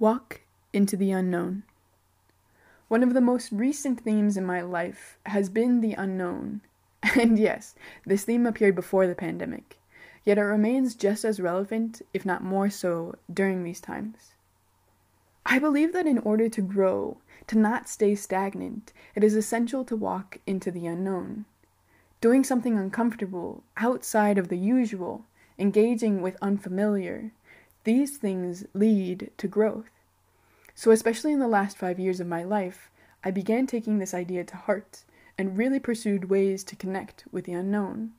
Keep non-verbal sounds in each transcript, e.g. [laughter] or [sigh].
Walk into the unknown. One of the most recent themes in my life has been the unknown. [laughs] And yes, this theme appeared before the pandemic, yet it remains just as relevant, if not more so, during these times. I believe that in order to grow, to not stay stagnant, it is essential to walk into the unknown. Doing something uncomfortable, outside of the usual, engaging with unfamiliar, these things lead to growth. So, especially in the last five years of my life, I began taking this idea to heart and really pursued ways to connect with the unknown.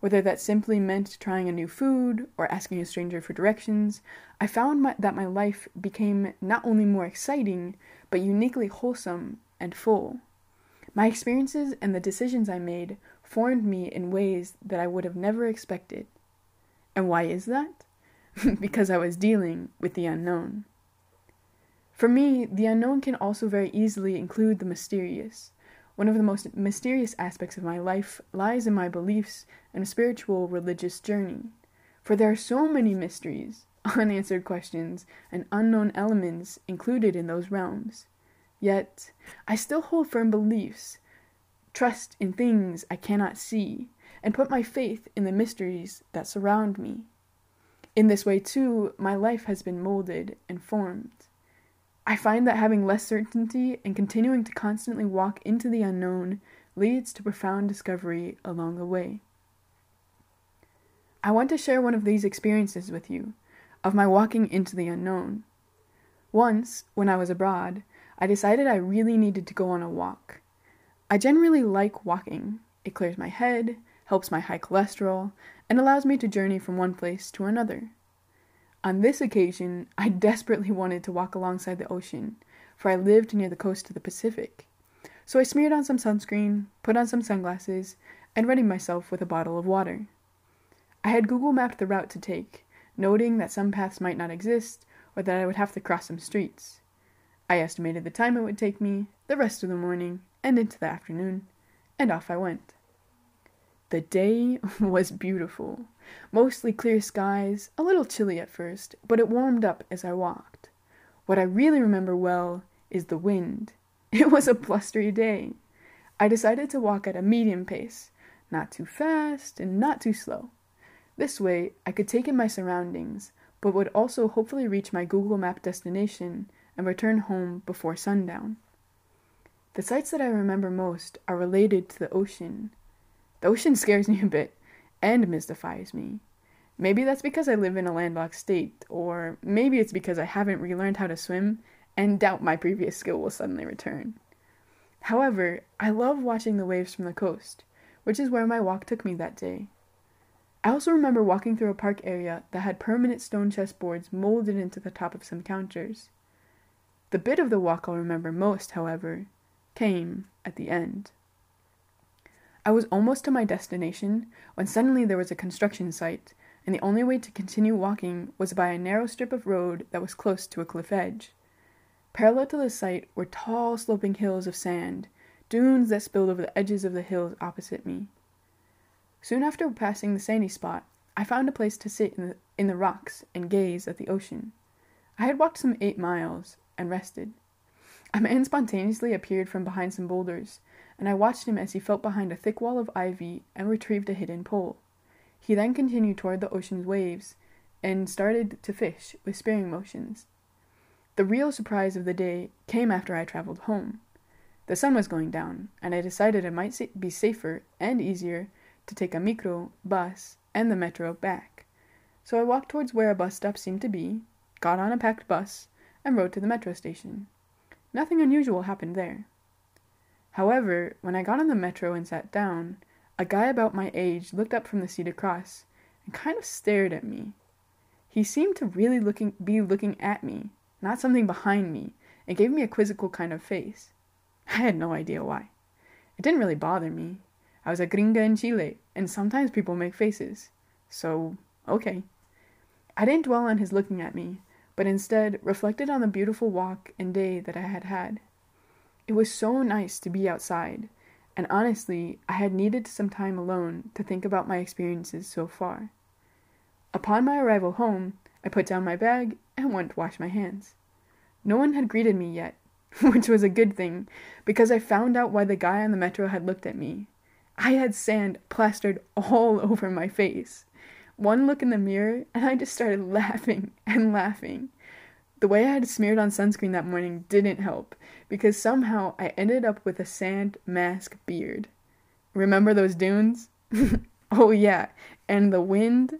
Whether that simply meant trying a new food or asking a stranger for directions, I found my, that my life became not only more exciting, but uniquely wholesome and full. My experiences and the decisions I made formed me in ways that I would have never expected. And why is that? [laughs] because I was dealing with the unknown. For me, the unknown can also very easily include the mysterious. One of the most mysterious aspects of my life lies in my beliefs and spiritual religious journey. For there are so many mysteries, [laughs] unanswered questions, and unknown elements included in those realms. Yet, I still hold firm beliefs, trust in things I cannot see, and put my faith in the mysteries that surround me. In this way, too, my life has been molded and formed. I find that having less certainty and continuing to constantly walk into the unknown leads to profound discovery along the way. I want to share one of these experiences with you, of my walking into the unknown. Once, when I was abroad, I decided I really needed to go on a walk. I generally like walking. It clears my head, helps my high cholesterol, and allows me to journey from one place to another. On this occasion, I [laughs] desperately wanted to walk alongside the ocean, for I lived near the coast of the Pacific. So I smeared on some sunscreen, put on some sunglasses, and readied myself with a bottle of water. I had Google mapped the route to take, noting that some paths might not exist or that I would have to cross some streets. I estimated the time it would take me, the rest of the morning, and into the afternoon, and off I went. The day [laughs] was beautiful. Mostly clear skies, a little chilly at first, but it warmed up as I walked. What I really remember well is the wind. [laughs] It was a blustery day. I decided to walk at a medium pace, not too fast and not too slow. This way, I could take in my surroundings, but would also hopefully reach my Google Map destination and return home before sundown. The sights that I remember most are related to the ocean. The ocean scares me a bit and mystifies me. Maybe that's because I live in a landlocked state, or maybe it's because I haven't relearned how to swim and doubt my previous skill will suddenly return. However, I love watching the waves from the coast, which is where my walk took me that day. I also remember walking through a park area that had permanent stone chessboards molded into the top of some counters. The bit of the walk I'll remember most, however, came at the end. I was almost to my destination when suddenly there was a construction site, and the only way to continue walking was by a narrow strip of road that was close to a cliff edge. Parallel to the site were tall, sloping hills of sand, dunes that spilled over the edges of the hills opposite me. Soon after passing the sandy spot, I found a place to sit in the, in the rocks and gaze at the ocean. I had walked some eight miles and rested. A man spontaneously appeared from behind some boulders and I watched him as he felt behind a thick wall of ivy and retrieved a hidden pole. He then continued toward the ocean's waves and started to fish with sparing motions. The real surprise of the day came after I traveled home. The sun was going down, and I decided it might be safer and easier to take a micro, bus, and the metro back. So I walked towards where a bus stop seemed to be, got on a packed bus, and rode to the metro station. Nothing unusual happened there. However, when I got on the metro and sat down, a guy about my age looked up from the seat across and kind of stared at me. He seemed to really looking be looking at me, not something behind me, and gave me a quizzical kind of face. I had no idea why. It didn't really bother me. I was a gringa in Chile, and sometimes people make faces. So, okay. I didn't dwell on his looking at me, but instead reflected on the beautiful walk and day that I had had. It was so nice to be outside, and honestly, I had needed some time alone to think about my experiences so far. Upon my arrival home, I put down my bag and went to wash my hands. No one had greeted me yet, [laughs] which was a good thing, because I found out why the guy on the metro had looked at me. I had sand plastered all [laughs] over my face. One look in the mirror, and I just started [laughs] laughing and laughing. The way I had smeared on sunscreen that morning didn't help, because somehow I ended up with a sand mask beard. Remember those dunes? [laughs] oh, yeah, and the wind?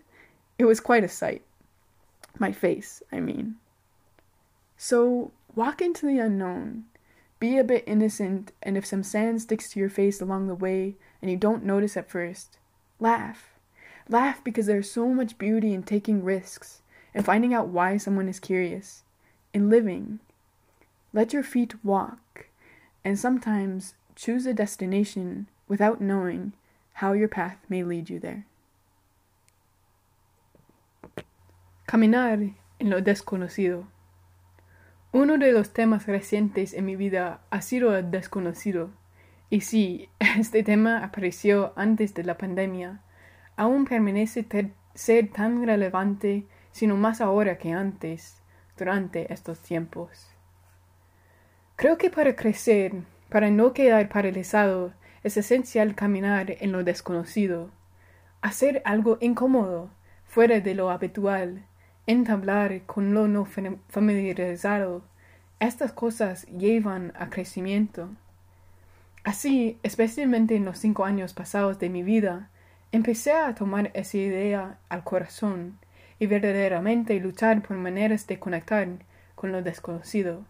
It was quite a sight. My face, I mean. So, walk into the unknown. Be a bit innocent, and if some sand sticks to your face along the way and you don't notice at first, laugh. Laugh because there's so much beauty in taking risks and finding out why someone is curious, in living. Let your feet walk, and sometimes choose a destination without knowing how your path may lead you there. Caminar en lo desconocido. Uno de los temas recientes en mi vida ha sido el desconocido. Y sí, [laughs] este tema apareció antes de la pandemia. Aún permanece ser tan relevante, sino más ahora que antes, durante estos tiempos. Creo que para crecer, para no quedar paralizado, es esencial caminar en lo desconocido, hacer algo incómodo, fuera de lo habitual, entablar con lo no familiarizado, estas cosas llevan a crecimiento. Así, especialmente en los cinco años pasados de mi vida, empecé a tomar esa idea al corazón y verdaderamente luchar por maneras de conectar con lo desconocido.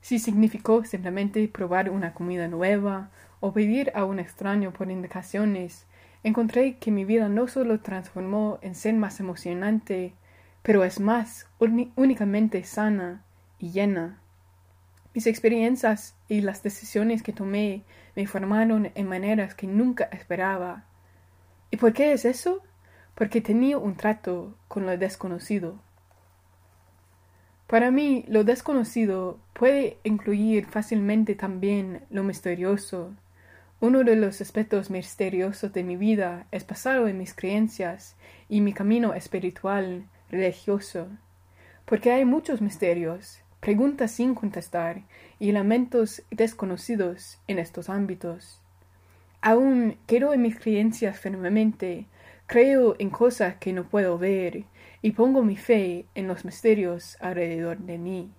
Si significó simplemente probar una comida nueva o pedir a un extraño por indicaciones, encontré que mi vida no solo transformó en ser más emocionante, pero es más únicamente sana y llena. Mis experiencias y las decisiones que tomé me formaron en maneras que nunca esperaba. ¿Y por qué es eso? Porque tenía un trato con lo desconocido. Para mí, lo desconocido puede incluir fácilmente también lo misterioso. Uno de los aspectos misteriosos de mi vida es pasado en mis creencias y mi camino espiritual religioso, porque hay muchos misterios, preguntas sin contestar y lamentos desconocidos en estos ámbitos. Aún quiero en mis creencias firmemente, creo en cosas que no puedo ver y pongo mi fe en los misterios alrededor de mí.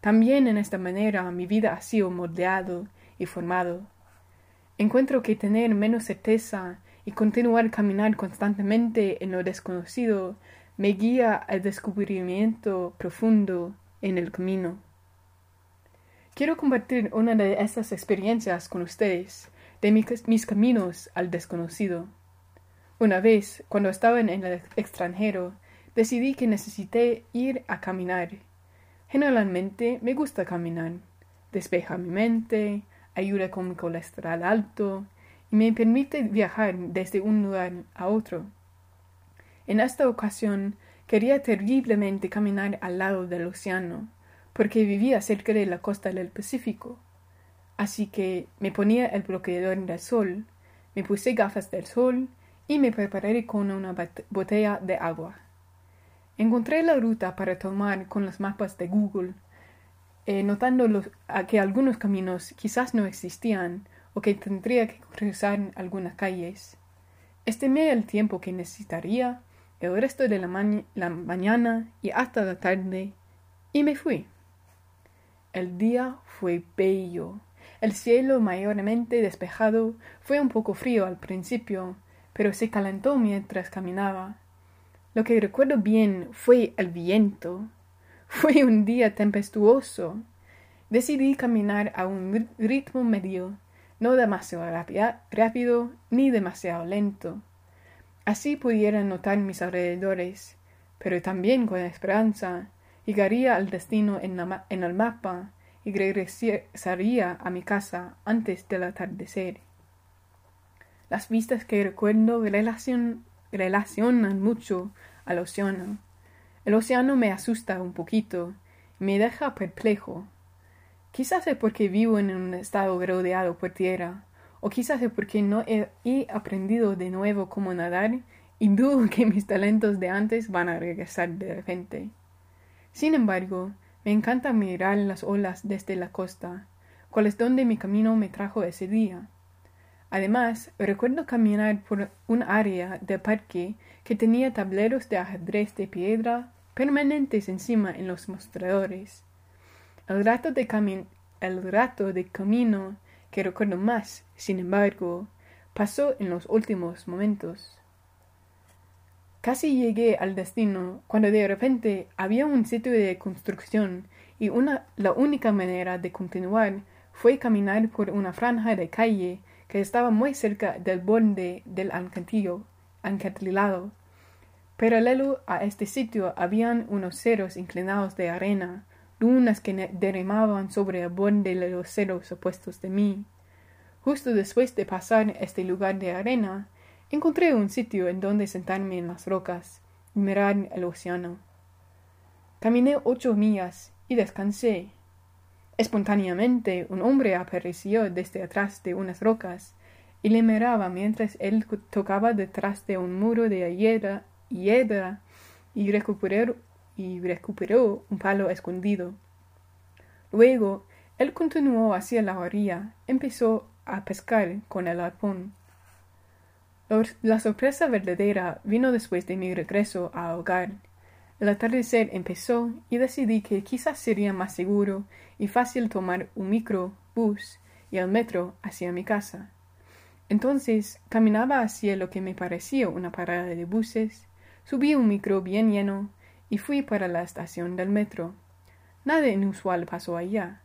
También en esta manera mi vida ha sido moldeado y formado. Encuentro que tener menos certeza y continuar caminar constantemente en lo desconocido me guía al descubrimiento profundo en el camino. Quiero compartir una de esas experiencias con ustedes, de mis, caminos al desconocido. Una vez, cuando estaba en el extranjero, decidí que necesité ir a caminar. Generalmente me gusta caminar. Despeja mi mente, ayuda con mi colesterol alto y me permite viajar desde un lugar a otro. En esta ocasión quería terriblemente caminar al lado del océano, porque vivía cerca de la costa del Pacífico. Así que me ponía el bloqueador del sol, me puse gafas del sol y me preparé con una botella de agua. Encontré la ruta para tomar con los mapas de Google, eh, notando que algunos caminos quizás no existían o que tendría que cruzar algunas calles. Estimé el tiempo que necesitaría el resto de la, mañana y hasta la tarde, y me fui. El día fue bello. El cielo mayormente despejado fue un poco frío al principio, pero se calentó mientras caminaba. Lo que recuerdo bien fue el viento. [laughs] Fue un día tempestuoso. Decidí caminar a un ritmo medio, no demasiado rápido ni demasiado lento. Así pudiera notar mis alrededores, pero también con esperanza llegaría al destino en, el mapa y regresaría a mi casa antes del atardecer. Las vistas que recuerdo relacionan mucho al océano. El océano me asusta un poquito me deja perplejo. Quizás es porque vivo en un estado rodeado por tierra, o quizás es porque no he, aprendido de nuevo cómo nadar y dudo que mis talentos de antes van a regresar de repente. Sin embargo, Me encanta mirar las olas desde la costa, cuál es donde mi camino me trajo ese día. Además, recuerdo caminar por un área de parque que tenía tableros de ajedrez de piedra permanentes encima en los mostradores. El rato de, el rato de camino que recuerdo más, sin embargo, pasó en los últimos momentos. Casi llegué al destino cuando de repente había un sitio de construcción y una, la única manera de continuar fue caminar por una franja de calle que estaba muy cerca del borde del acantilado. Paralelo a este sitio habían unos ceros inclinados de arena, dunas que derramaban sobre el borde de los ceros opuestos de mí. Justo después de pasar este lugar de arena, encontré un sitio en donde sentarme en las rocas y mirar el océano. Caminé ocho millas y descansé. Espontáneamente un hombre apareció desde atrás de unas rocas y le miraba mientras él tocaba detrás de un muro de hiedra, hiedra y, recuperó, y recuperó un palo escondido. Luego él continuó hacia la orilla, empezó a pescar con el arpón. La sorpresa verdadera vino después de mi regreso a hogar. El atardecer empezó y decidí que quizás sería más seguro y fácil tomar un microbús y el metro hacia mi casa. Entonces caminaba hacia lo que me parecía una parada de buses, subí un micro bien lleno y fui para la estación del metro. Nada inusual pasó allá.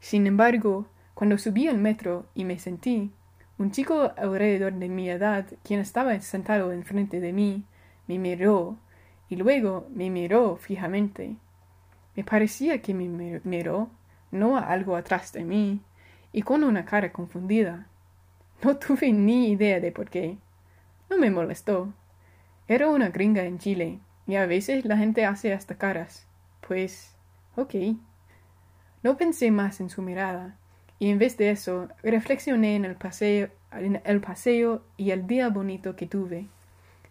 Sin embargo, cuando subí al metro y me sentí, un chico alrededor de mi edad, quien estaba sentado enfrente de mí, me miró y luego me miró fijamente. Me parecía que me miró, no a algo atrás de mí, y con una cara confundida. No [laughs] tuve ni idea de por qué. No me molestó. Era una gringa en Chile, y a veces la gente hace hasta caras. Pues, ok. No pensé más en su mirada, y en vez de eso, reflexioné en el paseo, en el paseo y el día bonito que tuve.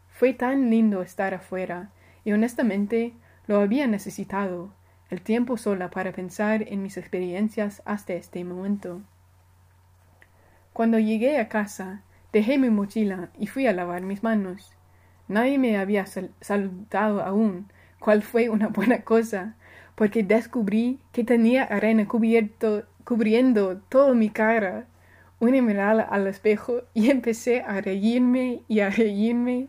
Fue tan lindo estar afuera, y honestamente lo había necesitado, el tiempo sola para pensar en mis experiencias hasta este momento. Cuando llegué a casa, dejé mi mochila y fui a lavar mis manos. Nadie me había saludado aún, cual fue una buena cosa, porque descubrí que tenía arena cubierto, cubriendo toda mi cara. Una mirada al espejo y empecé a reírme y a reírme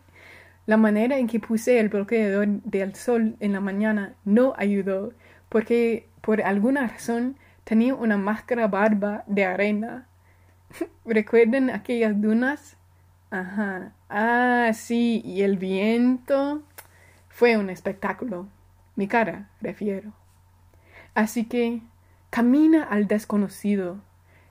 la manera en que puse el bloqueador del sol en la mañana no ayudó, porque por alguna razón tenía una máscara barba de arena. [laughs] ¿Recuerdan aquellas dunas? Ajá. Ah, sí, y el viento. Fue un espectáculo. Mi cara, refiero. Así que camina al desconocido.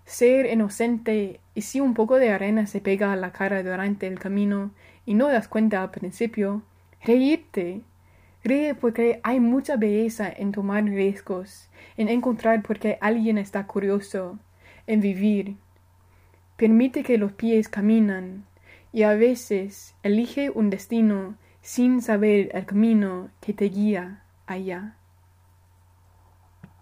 Ser inocente y si un poco de arena se pega a la cara durante el camino y no das cuenta al principio, reírte. Ríe porque hay mucha belleza en tomar riesgos, en encontrar porque alguien está curioso, en vivir. Permite que los pies caminan y a veces elige un destino sin saber el camino que te guía allá.